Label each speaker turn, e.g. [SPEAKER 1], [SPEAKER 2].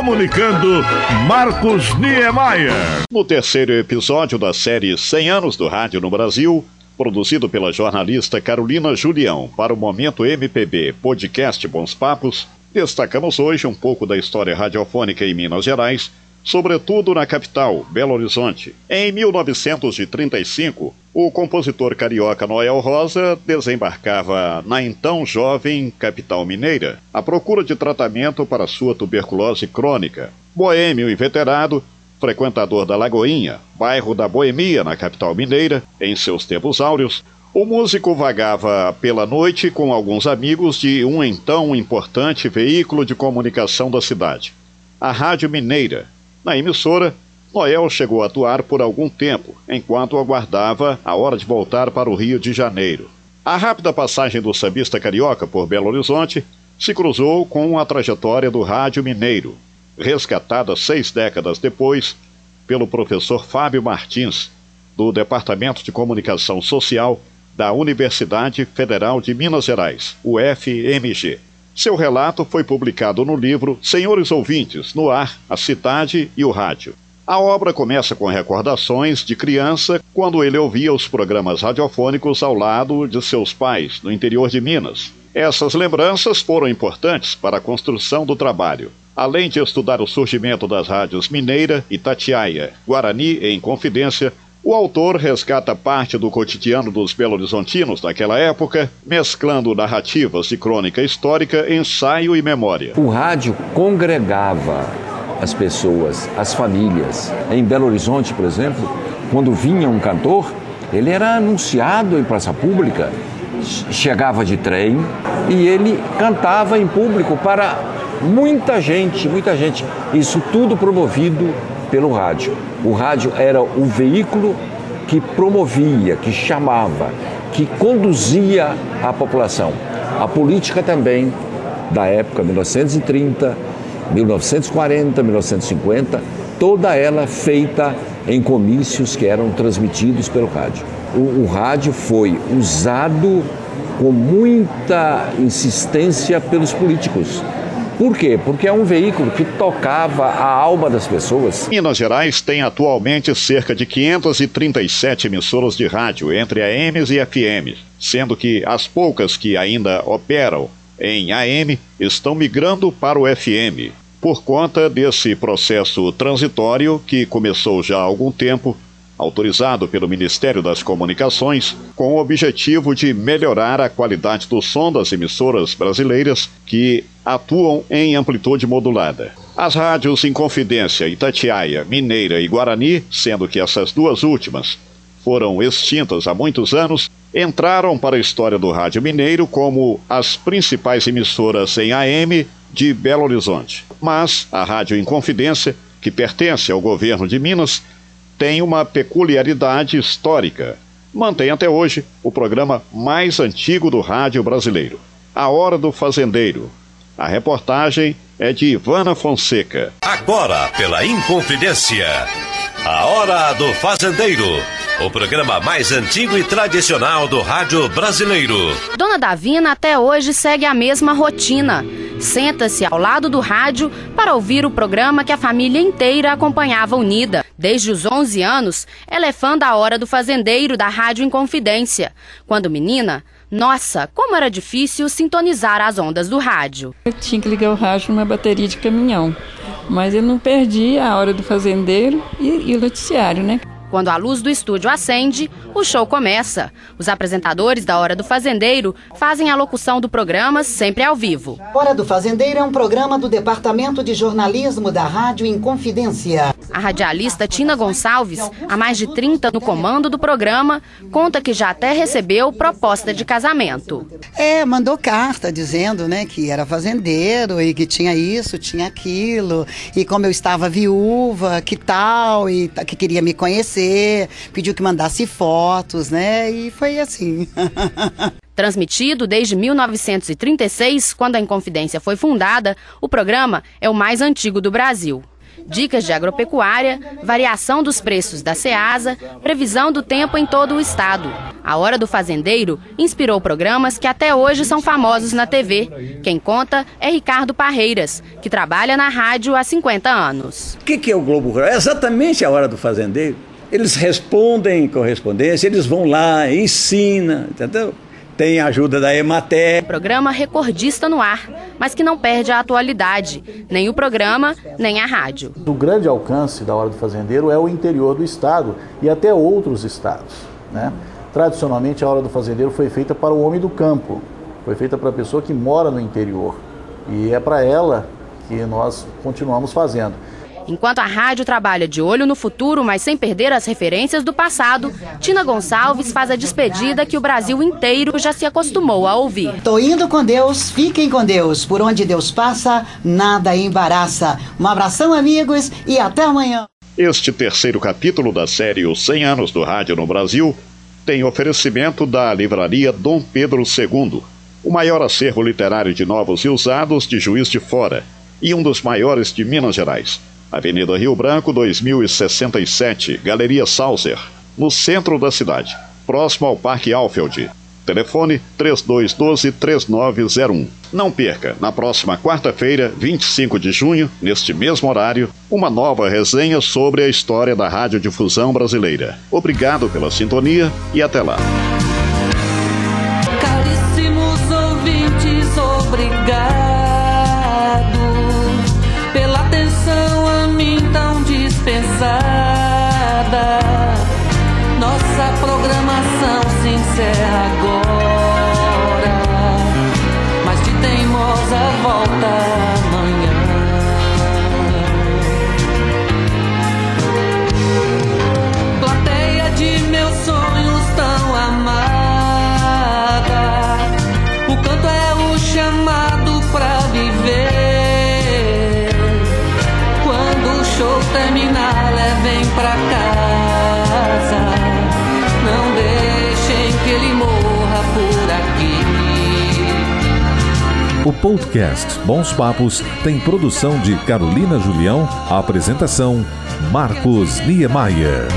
[SPEAKER 1] Comunicando, Marcos Niemeyer.
[SPEAKER 2] No terceiro episódio da série 100 anos do rádio no Brasil, produzido pela jornalista Carolina Julião para o Momento MPB Podcast Bons Papos, destacamos hoje um pouco da história radiofônica em Minas Gerais sobretudo na capital, Belo Horizonte. Em 1935, o compositor carioca Noel Rosa desembarcava na então jovem capital mineira, à procura de tratamento para sua tuberculose crônica. Boêmio inveterado, frequentador da Lagoinha, bairro da Boemia na capital mineira, em seus tempos áureos, o músico vagava pela noite com alguns amigos de um então importante veículo de comunicação da cidade, a Rádio Mineira, na emissora, Noel chegou a atuar por algum tempo, enquanto aguardava a hora de voltar para o Rio de Janeiro. A rápida passagem do sambista carioca por Belo Horizonte se cruzou com a trajetória do rádio mineiro, resgatada seis décadas depois pelo professor Fábio Martins, do Departamento de Comunicação Social da Universidade Federal de Minas Gerais, UFMG. Seu relato foi publicado no livro Senhores Ouvintes, no ar, a cidade e o rádio. A obra começa com recordações de criança quando ele ouvia os programas radiofônicos ao lado de seus pais, no interior de Minas. Essas lembranças foram importantes para a construção do trabalho. Além de estudar o surgimento das rádios Mineira, Itatiaia, Guarani em Confidência, o autor resgata parte do cotidiano dos belo-horizontinos daquela época, mesclando narrativas de crônica histórica, ensaio e memória.
[SPEAKER 3] O rádio congregava as pessoas, as famílias. Em Belo Horizonte, por exemplo, quando vinha um cantor, ele era anunciado em praça pública, chegava de trem e ele cantava em público para muita gente, muita gente. Isso tudo promovido pelo rádio. O rádio era o veículo que promovia, que chamava, que conduzia a população. A política também, da época 1930, 1940, 1950, toda ela feita em comícios que eram transmitidos pelo rádio. O, o rádio foi usado com muita insistência pelos políticos por quê? Porque é um veículo que tocava a alma das pessoas.
[SPEAKER 2] Minas Gerais tem atualmente cerca de 537 emissoras de rádio entre AMs e FMs, sendo que as poucas que ainda operam em AM estão migrando para o FM. Por conta desse processo transitório que começou já há algum tempo autorizado pelo Ministério das Comunicações, com o objetivo de melhorar a qualidade do som das emissoras brasileiras que atuam em amplitude modulada. As rádios Inconfidência, Itatiaia, Mineira e Guarani, sendo que essas duas últimas foram extintas há muitos anos, entraram para a história do rádio mineiro como as principais emissoras em AM de Belo Horizonte. Mas a Rádio Inconfidência, que pertence ao governo de Minas, tem uma peculiaridade histórica. Mantém até hoje o programa mais antigo do rádio brasileiro, A Hora do Fazendeiro. A reportagem é de Ivana Fonseca.
[SPEAKER 4] Agora, pela Inconfidência, A Hora do Fazendeiro. O programa mais antigo e tradicional do rádio brasileiro.
[SPEAKER 5] Dona Davina até hoje segue a mesma rotina. Senta-se ao lado do rádio para ouvir o programa que a família inteira acompanhava unida. Desde os 11 anos, ela é fã da Hora do Fazendeiro da Rádio Inconfidência. Quando menina, nossa, como era difícil sintonizar as ondas do rádio.
[SPEAKER 6] Eu tinha que ligar o rádio numa bateria de caminhão, mas eu não perdi a Hora do Fazendeiro e, e o noticiário, né?
[SPEAKER 5] Quando a luz do estúdio acende, o show começa. Os apresentadores da Hora do Fazendeiro fazem a locução do programa sempre ao vivo.
[SPEAKER 7] Hora do Fazendeiro é um programa do Departamento de Jornalismo da Rádio Inconfidência.
[SPEAKER 5] A radialista Tina Gonçalves, há mais de 30 no comando do programa, conta que já até recebeu proposta de casamento.
[SPEAKER 7] É, mandou carta dizendo, né, que era fazendeiro e que tinha isso, tinha aquilo, e como eu estava viúva, que tal, e que queria me conhecer pediu que mandasse fotos, né? E foi assim.
[SPEAKER 5] Transmitido desde 1936, quando a Inconfidência foi fundada, o programa é o mais antigo do Brasil. dicas de agropecuária, variação dos preços da Ceasa, previsão do tempo em todo o estado. A Hora do Fazendeiro inspirou programas que até hoje são famosos na TV. Quem conta é Ricardo Parreiras, que trabalha na rádio há 50 anos.
[SPEAKER 8] O que, que é o Globo Rural? É exatamente a Hora do Fazendeiro. Eles respondem correspondência, eles vão lá, ensinam, entendeu? tem a ajuda da Emater.
[SPEAKER 5] Programa recordista no ar, mas que não perde a atualidade, nem o programa, nem a rádio.
[SPEAKER 9] O grande alcance da Hora do Fazendeiro é o interior do estado e até outros estados. Né? Tradicionalmente, a Hora do Fazendeiro foi feita para o homem do campo, foi feita para a pessoa que mora no interior. E é para ela que nós continuamos fazendo.
[SPEAKER 5] Enquanto a rádio trabalha de olho no futuro, mas sem perder as referências do passado, Tina Gonçalves faz a despedida que o Brasil inteiro já se acostumou a ouvir.
[SPEAKER 7] Tô indo com Deus, fiquem com Deus. Por onde Deus passa, nada embaraça. Um abração, amigos, e até amanhã.
[SPEAKER 2] Este terceiro capítulo da série Os 100 Anos do Rádio no Brasil tem oferecimento da livraria Dom Pedro II, o maior acervo literário de novos e usados de Juiz de Fora e um dos maiores de Minas Gerais. Avenida Rio Branco, 2067, Galeria Sauser, no centro da cidade, próximo ao Parque Alfeld. Telefone 3212-3901. Não perca, na próxima quarta-feira, 25 de junho, neste mesmo horário, uma nova resenha sobre a história da radiodifusão brasileira. Obrigado pela sintonia e até lá.
[SPEAKER 10] Pra casa. Não deixem que ele morra por aqui.
[SPEAKER 11] O podcast Bons Papos tem produção de Carolina Julião, apresentação Marcos Niemeyer.